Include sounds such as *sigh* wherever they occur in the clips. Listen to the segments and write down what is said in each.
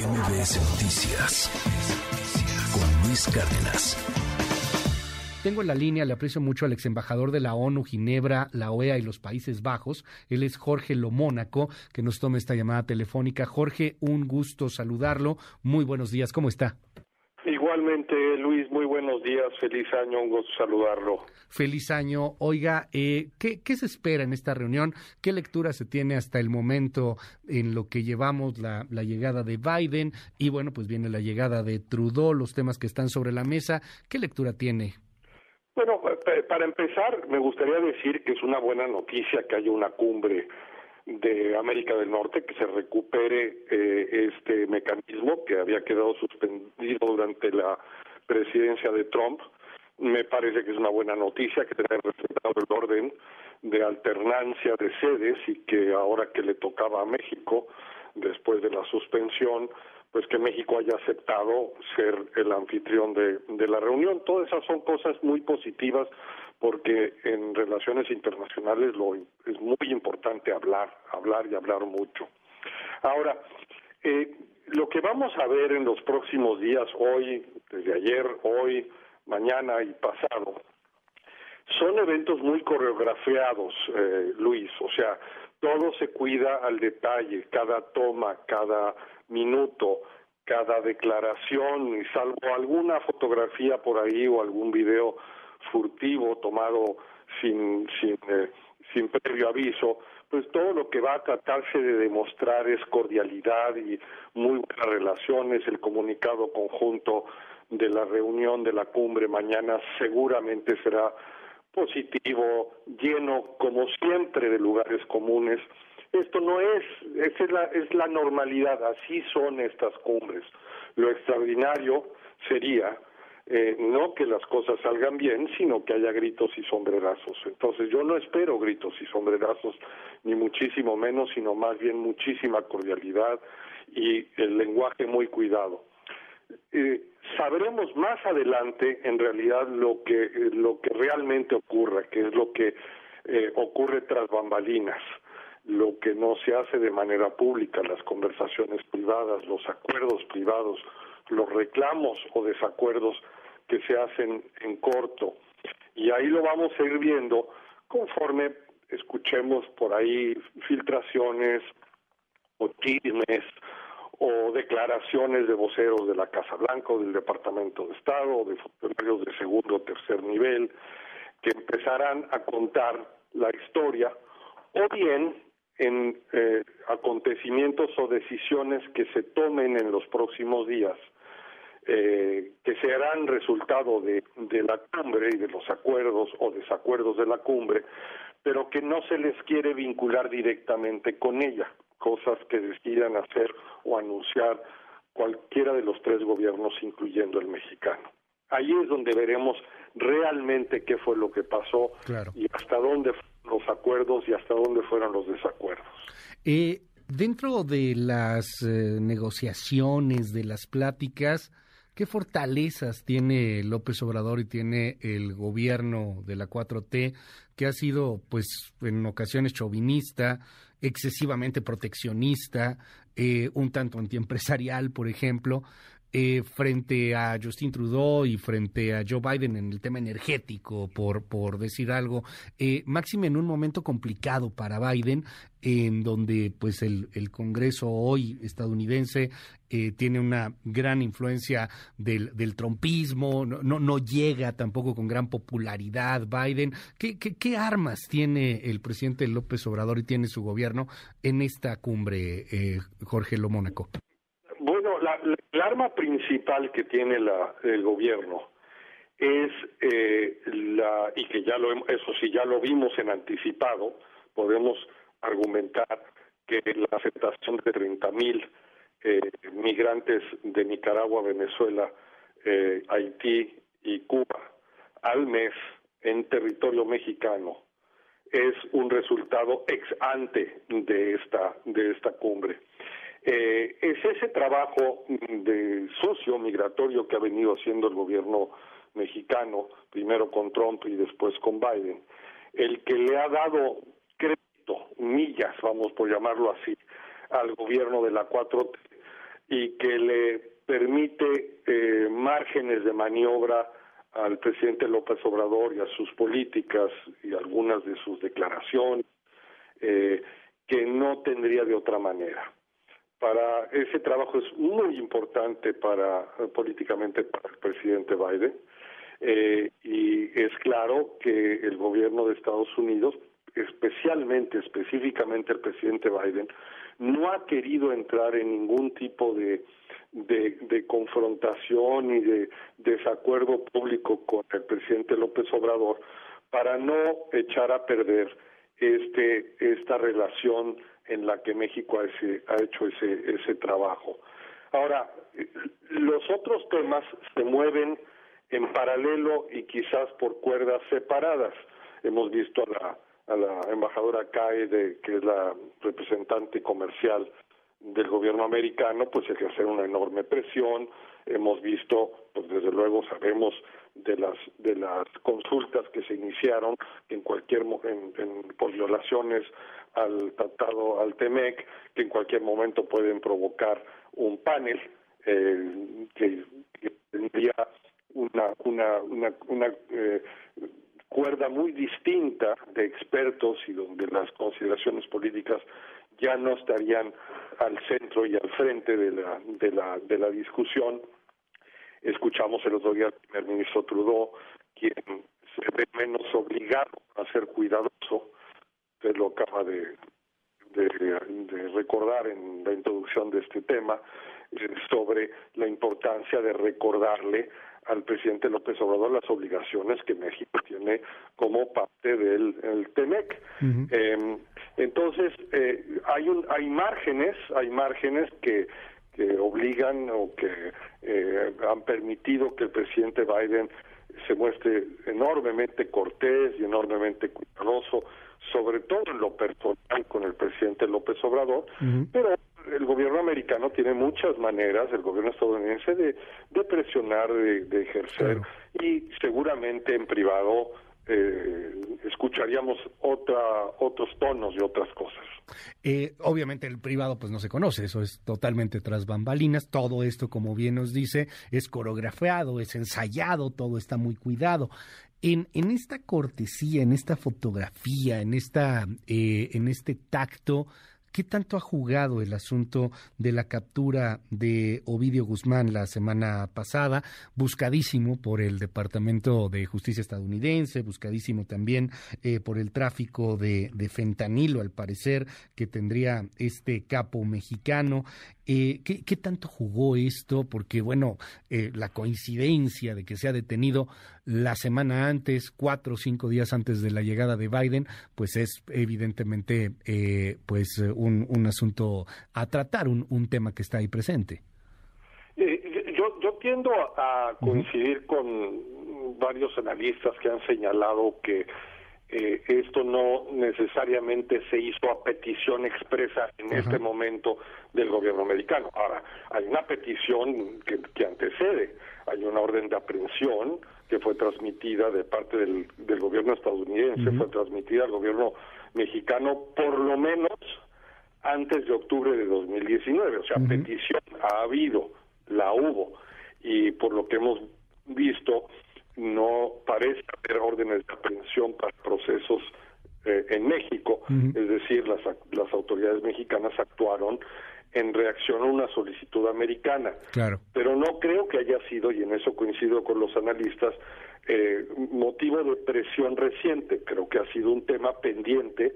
MBS Noticias con Luis Cárdenas. Tengo en la línea, le aprecio mucho al ex embajador de la ONU, Ginebra, la OEA y los Países Bajos. Él es Jorge Lomónaco, que nos toma esta llamada telefónica. Jorge, un gusto saludarlo. Muy buenos días, ¿cómo está? Igualmente, Luis, muy buenos días, feliz año, un gusto saludarlo. Feliz año. Oiga, eh, ¿qué, ¿qué, se espera en esta reunión? ¿Qué lectura se tiene hasta el momento en lo que llevamos la, la llegada de Biden? Y bueno, pues viene la llegada de Trudeau, los temas que están sobre la mesa. ¿Qué lectura tiene? Bueno, para empezar, me gustaría decir que es una buena noticia que haya una cumbre de América del Norte, que se recupere eh, este mecanismo que había quedado suspendido durante la presidencia de Trump. Me parece que es una buena noticia que tenga respetado el orden de alternancia de sedes y que ahora que le tocaba a México, después de la suspensión, pues que México haya aceptado ser el anfitrión de, de la reunión. Todas esas son cosas muy positivas porque en relaciones internacionales lo, es muy importante hablar, hablar y hablar mucho. Ahora, eh, lo que vamos a ver en los próximos días, hoy, desde ayer, hoy, mañana y pasado, son eventos muy coreografiados, eh, Luis, o sea, todo se cuida al detalle, cada toma, cada minuto, cada declaración, y salvo alguna fotografía por ahí o algún video furtivo tomado sin, sin, eh, sin previo aviso, pues todo lo que va a tratarse de demostrar es cordialidad y muy buenas relaciones. El comunicado conjunto de la reunión de la cumbre mañana seguramente será positivo, lleno como siempre de lugares comunes. Esto no es, es la, es la normalidad, así son estas cumbres. Lo extraordinario sería eh, no que las cosas salgan bien, sino que haya gritos y sombrerazos. Entonces yo no espero gritos y sombrerazos, ni muchísimo menos, sino más bien muchísima cordialidad y el lenguaje muy cuidado. Eh, sabremos más adelante en realidad lo que lo que realmente ocurre, que es lo que eh, ocurre tras bambalinas, lo que no se hace de manera pública, las conversaciones privadas, los acuerdos privados, los reclamos o desacuerdos que se hacen en corto. Y ahí lo vamos a ir viendo conforme escuchemos por ahí filtraciones o chismes o declaraciones de voceros de la Casa Blanca o del Departamento de Estado o de funcionarios de segundo o tercer nivel que empezarán a contar la historia o bien en eh, acontecimientos o decisiones que se tomen en los próximos días eh, que serán resultado de, de la cumbre y de los acuerdos o desacuerdos de la cumbre, pero que no se les quiere vincular directamente con ella, cosas que decidan hacer o anunciar cualquiera de los tres gobiernos, incluyendo el mexicano. Ahí es donde veremos realmente qué fue lo que pasó y hasta dónde fueron los acuerdos y hasta dónde fueron los desacuerdos. Eh, dentro de las eh, negociaciones, de las pláticas, ¿Qué fortalezas tiene López Obrador y tiene el gobierno de la 4T, que ha sido, pues, en ocasiones chauvinista, excesivamente proteccionista, eh, un tanto antiempresarial, por ejemplo, eh, frente a Justin Trudeau y frente a Joe Biden en el tema energético, por, por decir algo, eh, máxime en un momento complicado para Biden, en donde pues el, el Congreso hoy estadounidense eh, tiene una gran influencia del, del trompismo, no, no, no, llega tampoco con gran popularidad Biden. ¿Qué, qué, qué armas tiene el presidente López Obrador y tiene su gobierno en esta cumbre, eh, Jorge Lomónaco? el arma principal que tiene la, el gobierno es eh, la y que ya lo eso sí ya lo vimos en anticipado podemos argumentar que la aceptación de 30 mil eh, migrantes de Nicaragua, Venezuela, eh, Haití y Cuba al mes en territorio mexicano es un resultado ex ante de esta de esta cumbre eh, es ese trabajo de socio migratorio que ha venido haciendo el gobierno mexicano, primero con Trump y después con Biden, el que le ha dado crédito, millas, vamos por llamarlo así, al gobierno de la 4T y que le permite eh, márgenes de maniobra al presidente López Obrador y a sus políticas y algunas de sus declaraciones eh, que no tendría de otra manera. Para ese trabajo es muy importante para políticamente para el presidente Biden eh, y es claro que el gobierno de Estados Unidos, especialmente, específicamente el presidente Biden, no ha querido entrar en ningún tipo de, de, confrontación y de desacuerdo público con el presidente López Obrador para no echar a perder este esta relación en la que México ha, ha hecho ese ese trabajo. Ahora, los otros temas se mueven en paralelo y quizás por cuerdas separadas. Hemos visto a la, a la embajadora de que es la representante comercial del gobierno americano, pues ejercer una enorme presión. Hemos visto, pues desde luego sabemos de las de las consultas que se iniciaron en cualquier en, en, por violaciones al tratado al TEMEC, que en cualquier momento pueden provocar un panel eh, que, tendría una, una, una, una eh, cuerda muy distinta de expertos y donde las consideraciones políticas ya no estarían al centro y al frente de la, de la, de la discusión. Escuchamos el otro día al primer ministro Trudeau, quien se ve menos obligado a ser cuidadoso, usted lo acaba de, de, de recordar en la introducción de este tema, eh, sobre la importancia de recordarle al presidente López Obrador las obligaciones que México tiene como parte del el TEMEC. Em, entonces, eh, hay, un, hay márgenes, hay márgenes que, que obligan o que eh, han permitido que el presidente Biden se muestre enormemente cortés y enormemente cuidadoso, sobre todo en lo personal con el presidente López Obrador, pero el gobierno americano tiene muchas maneras, el gobierno estadounidense, de, de presionar, de, ejercer, y seguramente en privado eh, escucharíamos otra, otros tonos y otras cosas. Eh, obviamente el privado pues no se conoce, eso es totalmente tras bambalinas, todo esto como bien nos dice es coreografiado, es ensayado, todo está muy cuidado. En, en esta cortesía, en esta fotografía, en, esta, eh, en este tacto, ¿Qué tanto ha jugado el asunto de la captura de Ovidio Guzmán la semana pasada? Buscadísimo por el Departamento de Justicia estadounidense, buscadísimo también eh, por el tráfico de, fentanilo, al parecer, que tendría este capo mexicano. Eh, ¿qué, tanto jugó esto? Porque, bueno, eh, la coincidencia de que se ha detenido la semana antes, cuatro o cinco días antes de la llegada de Biden, pues es evidentemente eh, pues un, un, asunto a tratar, un, un, tema que está ahí presente. yo, yo tiendo a coincidir con varios analistas que han señalado que eh, esto no necesariamente se hizo a petición expresa en este momento del gobierno americano. Ahora, hay una petición que, que, antecede, hay una orden de aprehensión que fue transmitida de parte del, del gobierno estadounidense, fue transmitida al gobierno mexicano por lo menos antes de octubre de 2019, o sea, petición ha habido, la hubo, y por lo que hemos visto, no parece haber órdenes de aprehensión para procesos eh, en México, es decir, las, las autoridades mexicanas actuaron en reacción a una solicitud americana. Claro. Pero no creo que haya sido, y en eso coincido con los analistas, eh, motivo de presión reciente. Creo que ha sido un tema pendiente,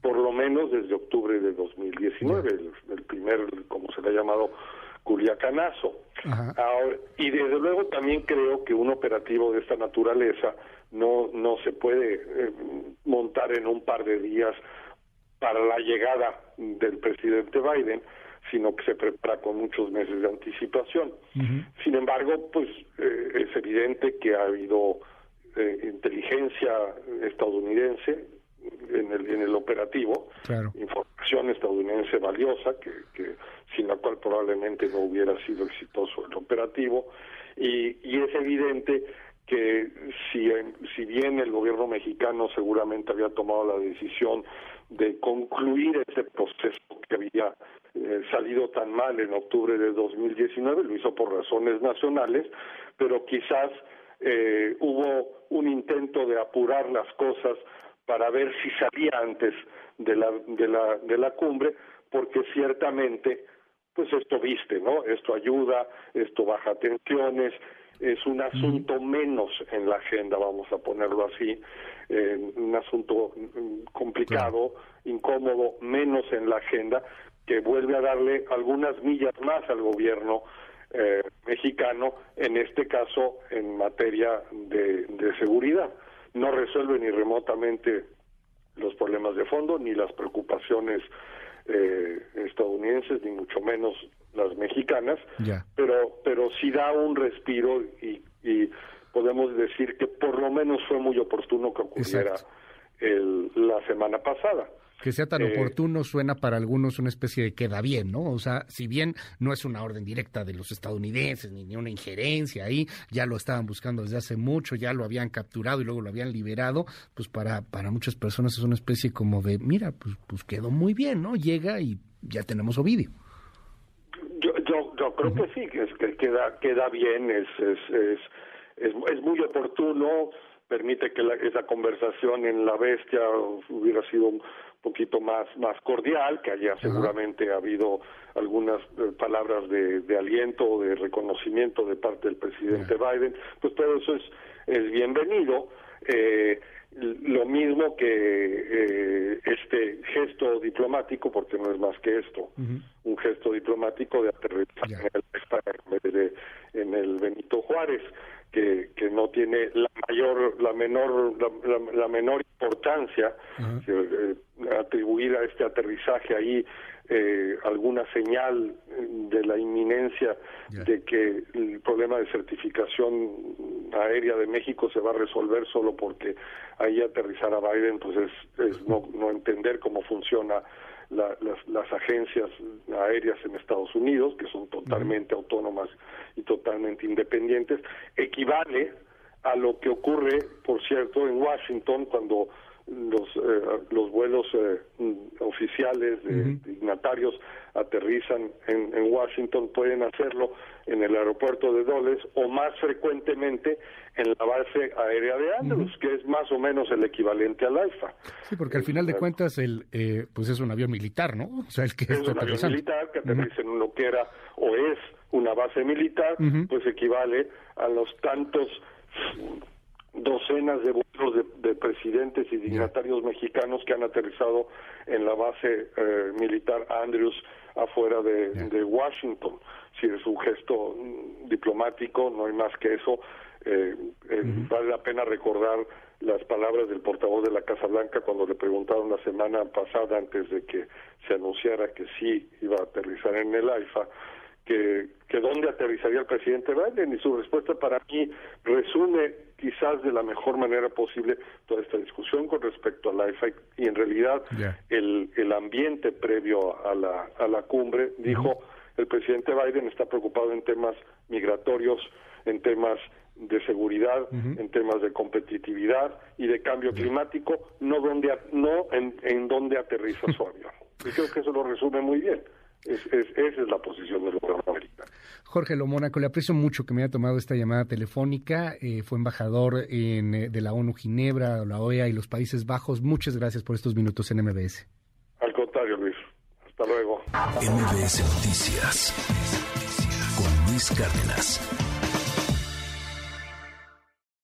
por lo menos desde octubre de 2019, el, el, primer, como se le ha llamado, Culiacanazo. Ahora, y desde luego también creo que un operativo de esta naturaleza no, no se puede eh, montar en un par de días para la llegada del presidente Biden, sino que se prepara con muchos meses de anticipación. Sin embargo, pues eh, es evidente que ha habido eh, inteligencia estadounidense en el, en el operativo, información estadounidense valiosa, que, que, sin la cual probablemente no hubiera sido exitoso el operativo, y, y es evidente que si, si bien el gobierno mexicano seguramente había tomado la decisión de concluir ese proceso que había eh, salido tan mal en octubre de 2019, lo hizo por razones nacionales, pero quizás eh, hubo un intento de apurar las cosas para ver si salía antes de la, de la, de la cumbre, porque ciertamente, pues esto viste, ¿no? Esto ayuda, esto baja tensiones, es un asunto menos en la agenda, vamos a ponerlo así, eh, un asunto mm, complicado, incómodo, menos en la agenda, que vuelve a darle algunas millas más al gobierno eh, mexicano, en este caso en materia de, seguridad. No resuelve ni remotamente los problemas de fondo, ni las preocupaciones eh, estadounidenses, ni mucho menos las mexicanas, pero pero sí da un respiro y, y, podemos decir que por lo menos fue muy oportuno que ocurriera el, la semana pasada. Que sea tan eh, oportuno suena para algunos una especie de queda bien, ¿no? O sea, si bien no es una orden directa de los estadounidenses ni, ni una injerencia ahí, ya lo estaban buscando desde hace mucho, ya lo habían capturado y luego lo habían liberado, pues para, para muchas personas es una especie como de, mira, pues, pues quedó muy bien, ¿no? Llega y ya tenemos Ovidio. Yo, yo, yo creo que sí, que, es, que queda, queda bien, es, es, es, es, es muy oportuno, permite que la, esa conversación en la bestia hubiera sido poquito más más cordial, que haya seguramente habido algunas eh, palabras de, de, aliento o de reconocimiento de parte del presidente Biden, pues todo eso es, es bienvenido. Eh, lo mismo que eh, este gesto diplomático, porque no es más que esto, un gesto diplomático de aterrizar en el, en el Benito Juárez que, que no tiene la mayor la menor la, menor importancia eh, atribuir a este aterrizaje ahí eh, alguna señal de la inminencia de que el problema de certificación aérea de México se va a resolver solo porque ahí aterrizar a Biden pues es, es no, no entender cómo funciona las, las, agencias aéreas en Estados Unidos, que son totalmente autónomas y totalmente independientes, equivale a lo que ocurre, por cierto, en Washington cuando los eh, los vuelos eh, oficiales de dignatarios aterrizan en, en, Washington pueden hacerlo en el aeropuerto de Dulles o más frecuentemente en la base aérea de Andrews, que es más o menos el equivalente al AIFA. Sí, porque al final de cuentas el eh, pues es un avión militar, ¿no? O sea, el que es un avión militar que aterriza en lo que era o es una base militar, pues equivale a los tantos docenas de vuelos de, presidentes y dignatarios mexicanos que han aterrizado en la base eh, militar Andrews afuera de, Washington. Si es un gesto mm, diplomático, no hay más que eso. Eh, eh, vale la pena recordar las palabras del portavoz de la Casa Blanca cuando le preguntaron la semana pasada, antes de que se anunciara que sí iba a aterrizar en el AIFA, que, que dónde aterrizaría el presidente Biden y su respuesta para mí resume quizás de la mejor manera posible toda esta discusión con respecto a la IFA y en realidad el, el ambiente previo a la, a la cumbre dijo el presidente Biden está preocupado en temas migratorios, en temas de seguridad, en temas de competitividad y de cambio climático, no donde no en, en donde aterriza su *laughs* avión. Y creo que eso lo resume muy bien. Es, esa es la posición del gobierno americano. Jorge Lomónaco, le aprecio mucho que me haya tomado esta llamada telefónica. Eh, fue embajador en, eh, de la ONU Ginebra, la OEA y los Países Bajos. Muchas gracias por estos minutos en MBS. Al contrario, Luis. Hasta luego. MBS Noticias con Luis Cárdenas.